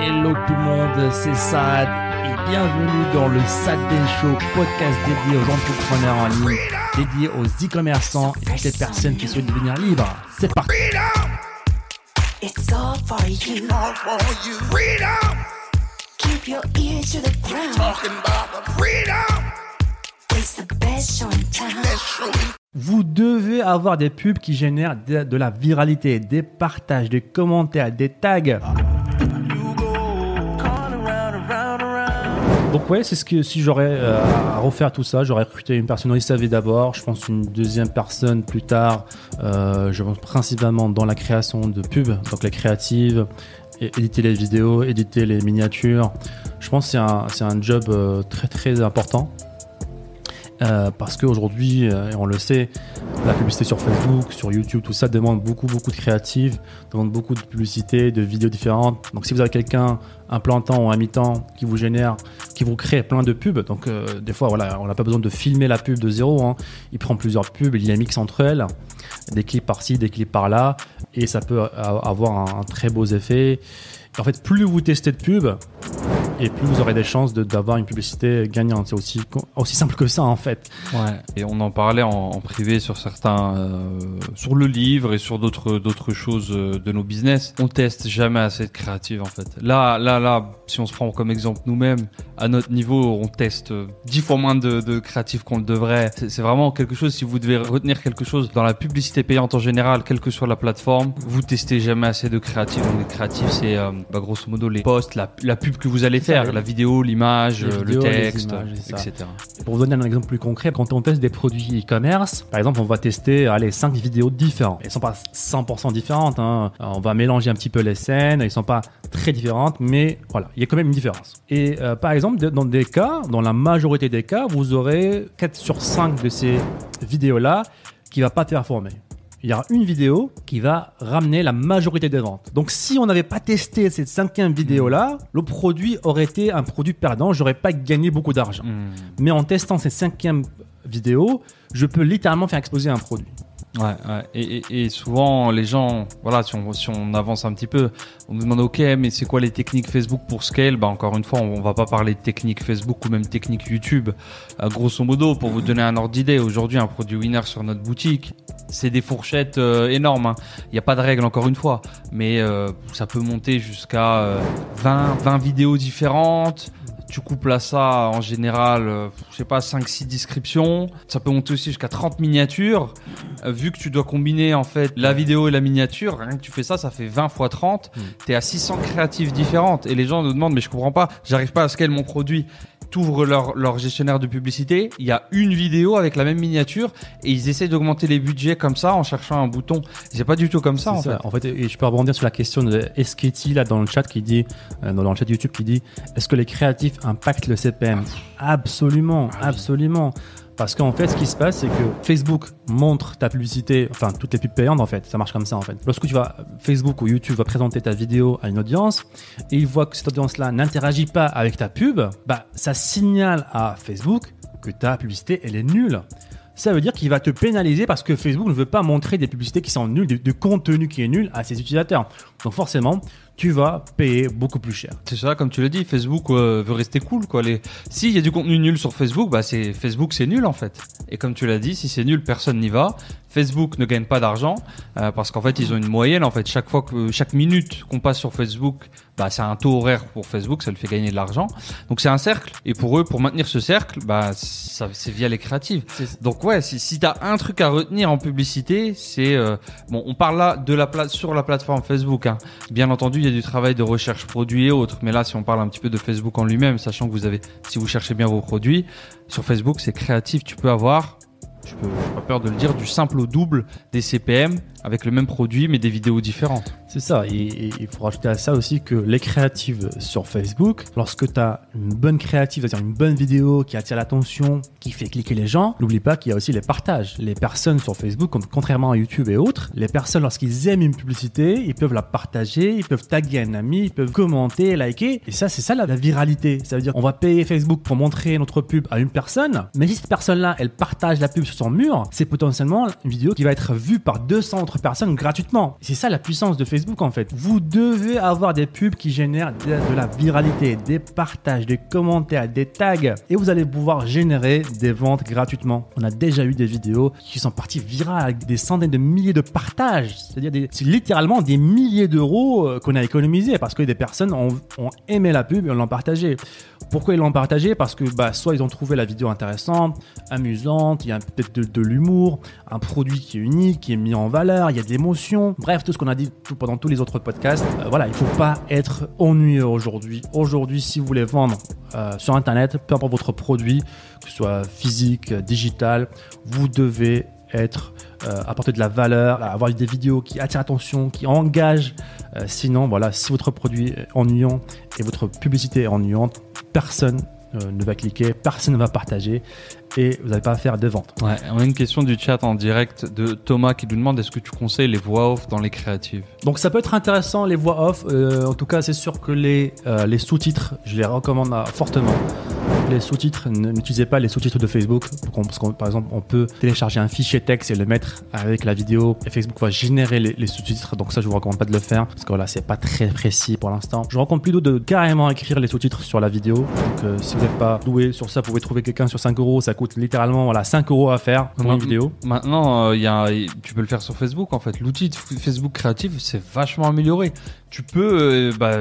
Hello tout le monde, c'est Sad et bienvenue dans le Sad Show, podcast dédié aux entrepreneurs en ligne, dédié aux e-commerçants et toutes les personnes qui souhaitent devenir libres. C'est parti. It's all for you. all for you. Freedom, Keep your ears to the ground. talking about the freedom. It's the best show in town. Show. Vous devez avoir des pubs qui génèrent de, de la viralité, des partages, des commentaires, des tags. Donc ouais, c'est ce que si j'aurais euh, à refaire tout ça, j'aurais recruté une personne au SAV d'abord, je pense une deuxième personne plus tard, euh, je pense principalement dans la création de pubs, donc les créatives, et éditer les vidéos, éditer les miniatures. Je pense que c'est un, un job euh, très très important. Euh, parce qu'aujourd'hui, euh, on le sait, la publicité sur Facebook, sur YouTube, tout ça demande beaucoup, beaucoup de créatives, demande beaucoup de publicité, de vidéos différentes. Donc, si vous avez quelqu'un, un plan ou un mi-temps, qui vous génère, qui vous crée plein de pubs, donc euh, des fois, on n'a pas besoin de filmer la pub de zéro. hein. Il prend plusieurs pubs, il les mixe entre elles, des clips par-ci, des clips par-là, et ça peut avoir un, un très beau effet. En fait, plus vous testez de pubs, et plus vous aurez des chances d'avoir une publicité gagnante. C'est aussi, aussi simple que ça, en fait. Ouais. Et on en parlait en, privé sur certains, euh, sur le livre et sur d'autres choses euh, de nos business. On teste jamais assez de créative en fait. Là, là, là, si on se prend comme exemple nous-mêmes, à notre niveau, on teste euh, dix fois moins de, de créatifs qu'on le devrait. C'est vraiment quelque chose. Si vous devez retenir quelque chose dans la publicité payante en général, quelle que soit la plateforme, vous testez jamais assez de créatifs. Donc les créatifs, c'est bah, grosso modo les posts, la, la pub que vous allez faire, la vidéo, l'image, euh, vidéos, le texte, images, etc. Pour vous donner un exemple plus concret, quand on teste des produits e-commerce, par exemple, on va tester allez, 5 vidéos différentes. Elles sont pas 100% différentes. hein. On va mélanger un petit peu les scènes. Elles sont pas très différentes, mais voilà, il y a quand même une différence. Et euh, par exemple, dans des cas, dans la majorité des cas, vous aurez 4 sur 5 de ces vidéos-là qui va pas performer. Il y aura une vidéo qui va ramener la majorité des ventes. Donc si on n'avait pas testé cette cinquième vidéo-là, le produit aurait été un produit perdant. J'aurais pas gagné beaucoup d'argent. Hmm. Mais en testant cette cinquième vidéo, je peux littéralement faire exploser un produit. Ouais, ouais. Et, souvent, les gens, voilà, si on, avance un petit peu, on nous demande, ok, mais c'est quoi les techniques Facebook pour scale? Bah, encore une fois, on, va pas parler de technique Facebook ou même technique YouTube. Euh, grosso modo, pour vous donner un ordre d'idée, aujourd'hui, un produit winner sur notre boutique, c'est des fourchettes euh, énormes. Il n'y a pas de règle, encore une fois, mais euh, ça peut monter jusqu'à euh, 20, 20 vidéos différentes. Tu couples à ça en général, euh, je sais pas, 5-6 descriptions. Ça peut monter aussi jusqu'à 30 miniatures. Euh, vu que tu dois combiner en fait la vidéo et la miniature, rien que tu fais ça, ça fait 20 fois 30. Mm. T'es à 600 créatives différentes. Et les gens nous demandent, mais je comprends pas, j'arrive pas à scaler mon produit. T'ouvres leur, leur gestionnaire de publicité, il y a une vidéo avec la même miniature et ils essaient d'augmenter les budgets comme ça en cherchant un bouton. C'est pas du tout comme ça en fait. En fait, et je peux rebondir sur la question de SKT là dans le chat qui dit, euh, dans le chat YouTube qui dit, est-ce que les créatifs impactent le CPM Absolument, absolument. Parce qu'en fait, ce qui se passe, c'est que Facebook montre ta publicité, enfin toutes les pubs payantes en fait, ça marche comme ça en fait. Lorsque tu vas Facebook ou YouTube va présenter ta vidéo à une audience et il voit que cette audience-là n'interagit pas avec ta pub, bah ça signale à Facebook que ta publicité elle est nulle. Ça veut dire qu'il va te pénaliser parce que Facebook ne veut pas montrer des publicités qui sont nulles, du, du contenu qui est nul à ses utilisateurs. Donc forcément, tu vas payer beaucoup plus cher. C'est ça, comme tu l'as dit, Facebook euh, veut rester cool, quoi. Les... S'il y a du contenu nul sur Facebook, bah c'est Facebook, c'est nul en fait. Et comme tu l'as dit, si c'est nul, personne n'y va. Facebook ne gagne pas d'argent euh, parce qu'en fait, ils ont une moyenne. En fait, chaque fois que chaque minute qu'on passe sur Facebook, bah c'est un taux horaire pour Facebook, ça lui fait gagner de l'argent. Donc c'est un cercle. Et pour eux, pour maintenir ce cercle, bah ça c'est via les créatives. Donc ouais, si, si t'as un truc à retenir en publicité, c'est euh, bon, on parle là de la place sur la plateforme Facebook. Hein. Bien entendu, il du travail de recherche produit et autres, mais là, si on parle un petit peu de Facebook en lui-même, sachant que vous avez, si vous cherchez bien vos produits sur Facebook, c'est créatif. Tu peux avoir, je peux, pas peur de le dire, du simple au double des CPM avec le même produit mais des vidéos différentes. C'est ça, et il faut rajouter à ça aussi que les créatives sur Facebook, lorsque tu as une bonne créative, c'est-à-dire une bonne vidéo qui attire l'attention, qui fait cliquer les gens, n'oublie pas qu'il y a aussi les partages. Les personnes sur Facebook, contrairement à YouTube et autres, les personnes lorsqu'ils aiment une publicité, ils peuvent la partager, ils peuvent taguer un ami, ils peuvent commenter, liker, et ça c'est ça la, la viralité. Ça veut dire on va payer Facebook pour montrer notre pub à une personne, mais si cette personne-là, elle partage la pub sur son mur, c'est potentiellement une vidéo qui va être vue par 200 autres personnes gratuitement. C'est ça la puissance de Facebook en fait. Vous devez avoir des pubs qui génèrent de, la viralité, des partages, des commentaires, des tags et vous allez pouvoir générer des ventes gratuitement. On a déjà eu des vidéos qui sont parties virales des centaines de milliers de partages. C'est-à-dire c'est littéralement des milliers d'euros euh, qu'on a économisés parce que des personnes ont, aimé la pub et l'ont partagé. Pourquoi ils l'ont partagé Parce que bah, soit ils ont trouvé la vidéo intéressante, amusante, il y a peut-être de, l'humour, un produit qui est unique, qui est mis en valeur, il y a de l'émotion. Bref, tout ce qu'on a dit tout- pendant tous les autres podcasts. Euh, voilà, il faut pas être ennuyeux aujourd'hui. Aujourd'hui, si vous voulez vendre euh, sur Internet, peu importe votre produit, que ce soit physique, digital, vous devez euh, apporter de la valeur, avoir des vidéos qui attirent l'attention, qui engagent. Sinon, voilà, si votre produit est ennuyant et votre publicité est ennuyante, personne euh, ne va cliquer, personne ne va partager et vous n'allez pas faire de vente. Ouais, on a une question du chat en direct de Thomas qui nous demande est-ce que tu conseilles les voix off dans les créatives? Donc ça peut être intéressant les voix off. Euh, en tout cas, c'est sûr que les, euh, les sous-titres, je les recommande fortement. Les sous-titres, n'utilisez pas les sous-titres de Facebook. Parce qu'on, par exemple, on peut télécharger un fichier texte et le mettre avec la vidéo. Et Facebook va générer les, les sous-titres. Donc ça, je vous recommande pas de le faire. Parce que voilà, c'est pas très précis pour l'instant. Je vous recommande plutôt de carrément écrire les sous-titres sur la vidéo. Donc euh, si vous n'êtes pas doué sur ça, vous pouvez trouver quelqu'un sur 5 euros. Ça coûte littéralement voilà, 5 euros à faire pour une vidéo. Maintenant, euh, y a, tu peux le faire sur Facebook en fait. L'outil de Facebook créatif, c'est vachement amélioré. Tu peux, euh, bah,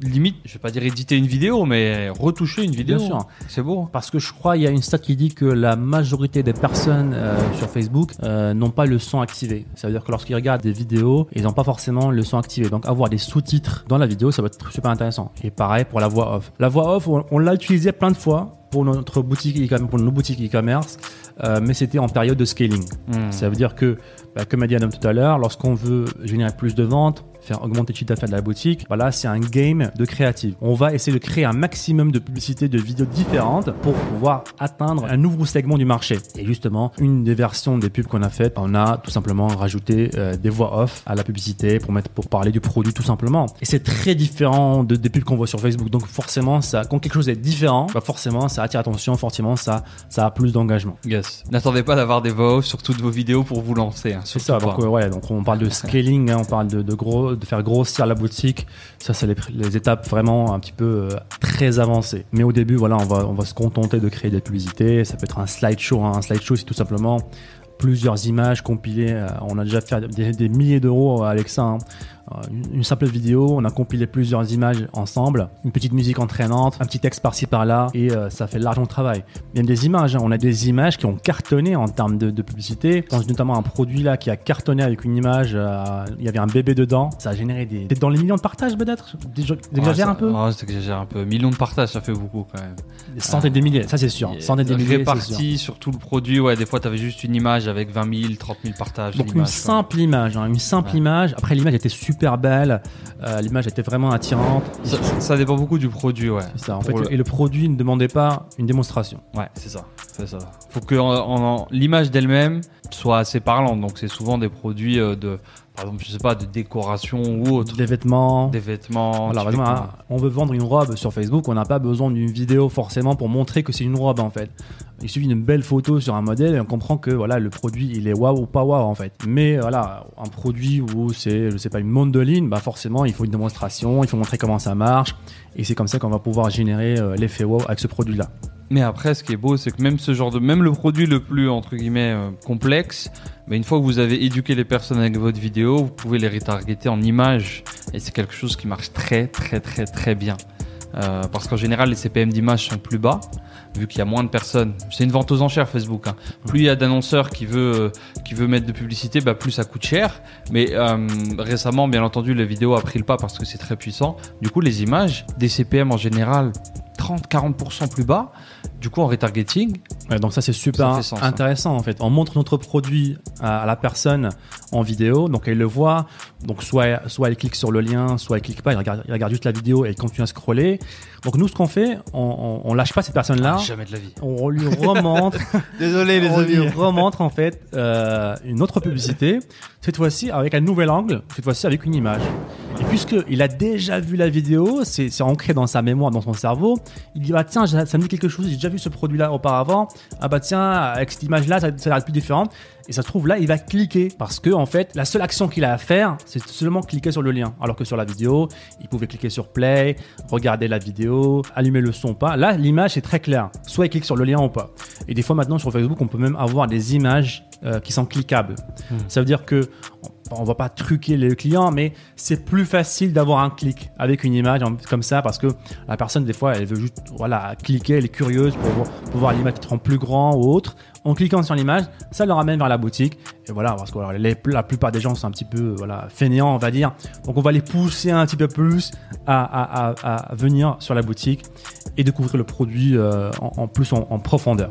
limite, je vais pas dire éditer une vidéo, mais retoucher une vidéo. Bien sûr. C'est beau. hein. Parce que je crois il y a une stat qui dit que la majorité des personnes euh, sur Facebook euh, n'ont pas le son activé. Ça veut dire que lorsqu'ils regardent des vidéos, ils n'ont pas forcément le son activé. Donc avoir des sous-titres dans la vidéo, ça va être super intéressant. Et pareil pour la voix off. La voix off, on, on l'a utilisé plein de fois pour notre boutique e- pour nos boutiques e-commerce, euh, mais c'était en période de scaling. Hmm. Ça veut dire que, bah, comme a dit Adam tout à l'heure, lorsqu'on veut générer plus de ventes, faire augmenter le chiffre d'affaires de la boutique, voilà, c'est un game de créative. On va essayer de créer un maximum de publicités, de vidéos différentes pour pouvoir atteindre un nouveau segment du marché. Et justement, une des versions des pubs qu'on a faites, on a tout simplement rajouté euh, des voix off à la publicité pour mettre, pour parler du produit tout simplement. Et c'est très différent de, des pubs qu'on voit sur Facebook. Donc forcément, ça, quand quelque chose est différent, bah forcément, ça attire l'attention, forcément, ça, ça a plus d'engagement. Yes. N'attendez pas d'avoir des voix off sur toutes vos vidéos pour vous lancer. hein, C'est ça, donc, pas. ouais, donc on parle de scaling, hein, on parle de, de gros, de faire grossir la boutique. Ça, c'est les, étapes vraiment un petit peu euh, très avancées. Mais au début, voilà, on va, on va se contenter de créer des publicités. Ça peut être un slideshow. hein. Un slideshow, c'est tout simplement plusieurs images compilées. Euh, On a déjà fait des, des milliers d'euros avec ça. hein. Euh, Une, une simple vidéo, on a compilé plusieurs images ensemble, une petite musique entraînante, un petit texte par-ci par-là, et euh, ça fait largement de travail. Même des images, hein. on a des images qui ont cartonné en termes de, de publicité. Je pense notamment à un produit là qui a cartonné avec une image, euh, il y avait un bébé dedans, ça a généré des... Dans les millions de partages peut-être? J'exagère Ouais, un peu? Ouais, t'exagères un peu. Millions de partages, ça fait beaucoup quand même. Des centaines de milliers, ça c'est sûr. Centaines de milliers. Répartis sur tout le produit. Ouais, des fois, t'avais juste une image avec 20 000, 30 000 partages. Donc une quoi. simple image, hein, une simple Ouais. image. Après l'image était super belle, euh, l'image était vraiment attirante. Ça, ça dépend beaucoup du produit, ouais. C'est ça, en Pour fait, le- et le produit ne demandait pas une démonstration. Ouais, c'est ça. C'est ça. Faut que l'image d'elle-même soit assez parlante. Donc, c'est souvent des produits euh, de, par exemple, je sais pas, de décoration ou autre. Des vêtements. Des hein, on veut vendre une robe sur Facebook, on n'a pas besoin d'une vidéo forcément pour montrer que c'est une robe en fait. Il suffit d'une belle photo sur un modèle et on comprend que voilà le produit il est waouh ou pas waouh en fait. Mais voilà, un produit où c'est je sais pas une mandoline, bah forcément il faut une démonstration, il faut montrer comment ça marche et c'est comme ça qu'on va pouvoir générer euh, l'effet wow avec ce produit là. Mais après, ce qui est beau, c'est que même ce genre de, même le produit le plus entre guillemets euh, complexe, mais une fois que vous avez éduqué les personnes avec votre vidéo, vous pouvez les retargeter en images, et c'est quelque chose qui marche très très très très bien. Euh, parce qu'en général, les CPM d'image sont plus bas, vu qu'il y a moins de personnes. C'est une vente aux enchères Facebook. hein. Plus il y a d'annonceurs qui veut euh, mettre de publicité, bah plus ça coûte cher. Mais récemment, bien entendu, la vidéo a pris le pas parce que c'est très puissant. Du coup, les images, des CPM en général 30-40% plus bas. Du coup, en retargeting, Ouais, donc ça c'est super Ça hein. intéressant en fait. On montre notre produit à, à la personne en vidéo, donc elle le voit. Donc soit soit elle clique sur le lien, soit elle clique pas, elle regarde, elle regarde juste la vidéo et elle continue à scroller. Donc nous ce qu'on fait, on, on, on lâche pas cette personne là. jamais de la vie. On lui remontre, Désolé on lui remontre en fait euh, une autre publicité. Cette fois-ci avec un nouvel angle, cette fois-ci avec une image. Et puisqu'il a déjà vu la vidéo, c'est ancré dans sa mémoire, dans son cerveau, il dit bah tiens, ça me dit quelque chose, j'ai déjà vu ce produit-là auparavant. Ah bah tiens, avec cette image-là, ça, ça a l'air plus différent. Et ça se trouve là, il va cliquer parce que en fait, la seule action qu'il a à faire, c'est seulement cliquer sur le lien. Alors que sur la vidéo, il pouvait cliquer sur play, regarder la vidéo, allumer le son ou pas. Là, l'image est très claire. Soit il clique sur le lien ou pas. Et des fois maintenant sur Facebook, on peut même avoir des images euh, qui sont cliquables. Ça veut dire que on va pas truquer le client, mais c'est plus facile d'avoir un clic avec une image comme ça parce que la personne des fois elle veut juste voilà cliquer, elle est curieuse pour voir, l'image qui en plus grand ou autre. En cliquant sur l'image, ça le ramène vers la boutique et voilà parce que la plupart des gens sont un petit peu fainéants on va dire, donc on va les pousser un petit peu plus à, venir sur la boutique et découvrir le produit euh, en, plus en profondeur.